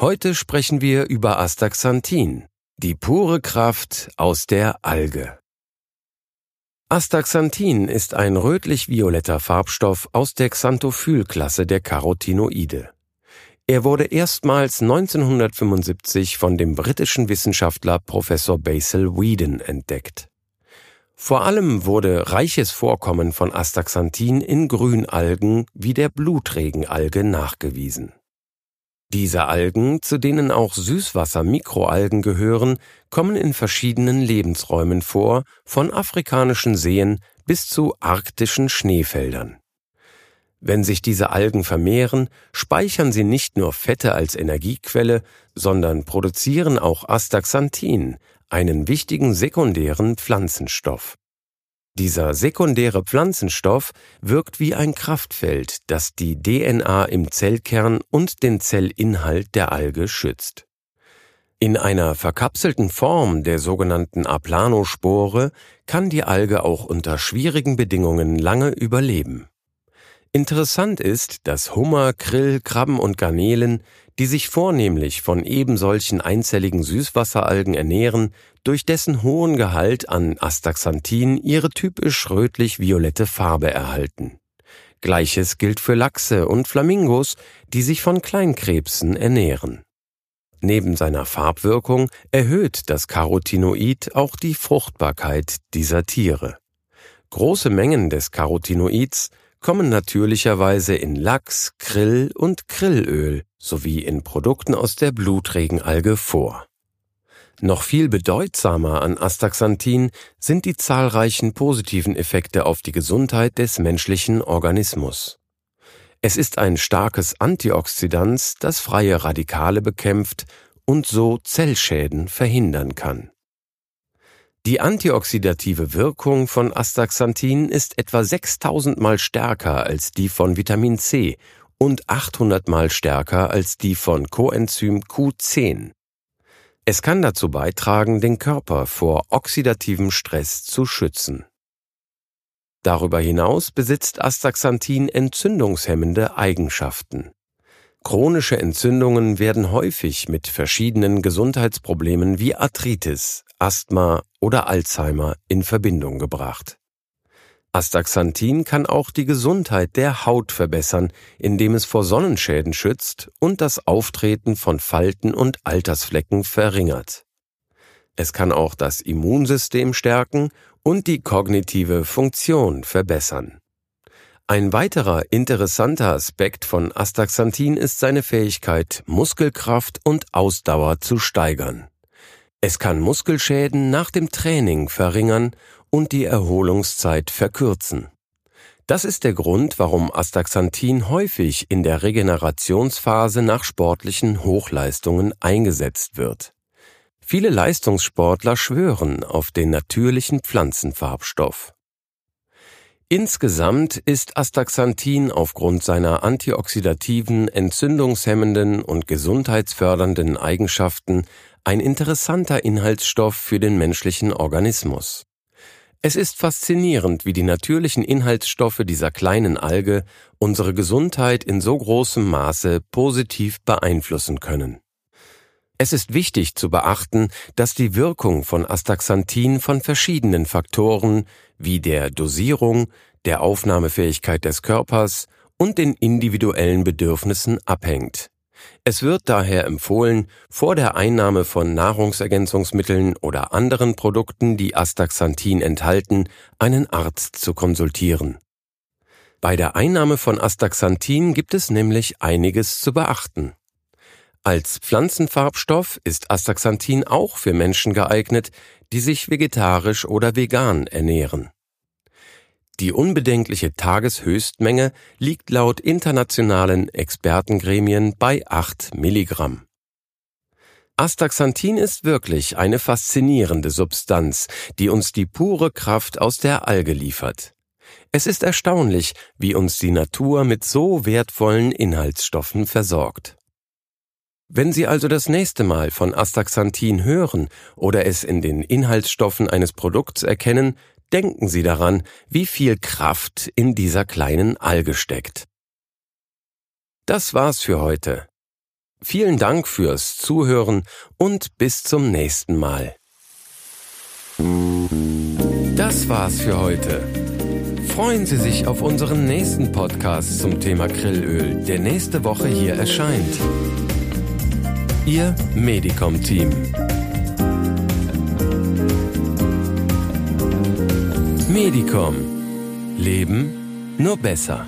Heute sprechen wir über Astaxanthin, die pure Kraft aus der Alge. Astaxanthin ist ein rötlich-violetter Farbstoff aus der Xanthophyll-Klasse der Carotinoide. Er wurde erstmals 1975 von dem britischen Wissenschaftler Professor Basil Whedon entdeckt. Vor allem wurde reiches Vorkommen von Astaxanthin in Grünalgen wie der Blutregenalge nachgewiesen. Diese Algen, zu denen auch Süßwasser-Mikroalgen gehören, kommen in verschiedenen Lebensräumen vor, von afrikanischen Seen bis zu arktischen Schneefeldern. Wenn sich diese Algen vermehren, speichern sie nicht nur Fette als Energiequelle, sondern produzieren auch Astaxanthin, einen wichtigen sekundären Pflanzenstoff. Dieser sekundäre Pflanzenstoff wirkt wie ein Kraftfeld, das die DNA im Zellkern und den Zellinhalt der Alge schützt. In einer verkapselten Form der sogenannten Aplanospore kann die Alge auch unter schwierigen Bedingungen lange überleben. Interessant ist, dass Hummer, Krill, Krabben und Garnelen, die sich vornehmlich von ebensolchen einzelligen Süßwasseralgen ernähren, durch dessen hohen Gehalt an Astaxanthin ihre typisch rötlich-violette Farbe erhalten. Gleiches gilt für Lachse und Flamingos, die sich von Kleinkrebsen ernähren. Neben seiner Farbwirkung erhöht das Carotinoid auch die Fruchtbarkeit dieser Tiere. Große Mengen des Carotinoids kommen natürlicherweise in Lachs, Krill und Krillöl sowie in Produkten aus der Blutregenalge vor. Noch viel bedeutsamer an Astaxanthin sind die zahlreichen positiven Effekte auf die Gesundheit des menschlichen Organismus. Es ist ein starkes Antioxidant, das freie Radikale bekämpft und so Zellschäden verhindern kann. Die antioxidative Wirkung von Astaxanthin ist etwa 6000 mal stärker als die von Vitamin C und 800 mal stärker als die von Coenzym Q10. Es kann dazu beitragen, den Körper vor oxidativem Stress zu schützen. Darüber hinaus besitzt Astaxanthin entzündungshemmende Eigenschaften. Chronische Entzündungen werden häufig mit verschiedenen Gesundheitsproblemen wie Arthritis, Asthma oder Alzheimer in Verbindung gebracht. Astaxanthin kann auch die Gesundheit der Haut verbessern, indem es vor Sonnenschäden schützt und das Auftreten von Falten und Altersflecken verringert. Es kann auch das Immunsystem stärken und die kognitive Funktion verbessern. Ein weiterer interessanter Aspekt von Astaxanthin ist seine Fähigkeit, Muskelkraft und Ausdauer zu steigern. Es kann Muskelschäden nach dem Training verringern und die Erholungszeit verkürzen. Das ist der Grund, warum Astaxanthin häufig in der Regenerationsphase nach sportlichen Hochleistungen eingesetzt wird. Viele Leistungssportler schwören auf den natürlichen Pflanzenfarbstoff. Insgesamt ist Astaxanthin aufgrund seiner antioxidativen, entzündungshemmenden und gesundheitsfördernden Eigenschaften ein interessanter Inhaltsstoff für den menschlichen Organismus. Es ist faszinierend, wie die natürlichen Inhaltsstoffe dieser kleinen Alge unsere Gesundheit in so großem Maße positiv beeinflussen können. Es ist wichtig zu beachten, dass die Wirkung von Astaxanthin von verschiedenen Faktoren wie der Dosierung, der Aufnahmefähigkeit des Körpers und den individuellen Bedürfnissen abhängt. Es wird daher empfohlen, vor der Einnahme von Nahrungsergänzungsmitteln oder anderen Produkten, die Astaxanthin enthalten, einen Arzt zu konsultieren. Bei der Einnahme von Astaxanthin gibt es nämlich einiges zu beachten. Als Pflanzenfarbstoff ist Astaxanthin auch für Menschen geeignet, die sich vegetarisch oder vegan ernähren. Die unbedenkliche Tageshöchstmenge liegt laut internationalen Expertengremien bei 8 Milligramm. Astaxanthin ist wirklich eine faszinierende Substanz, die uns die pure Kraft aus der Alge liefert. Es ist erstaunlich, wie uns die Natur mit so wertvollen Inhaltsstoffen versorgt. Wenn Sie also das nächste Mal von Astaxanthin hören oder es in den Inhaltsstoffen eines Produkts erkennen, denken Sie daran, wie viel Kraft in dieser kleinen Alge steckt. Das war's für heute. Vielen Dank fürs Zuhören und bis zum nächsten Mal. Das war's für heute. Freuen Sie sich auf unseren nächsten Podcast zum Thema Grillöl, der nächste Woche hier erscheint. Ihr Medicom-Team. Medicom. Leben nur besser.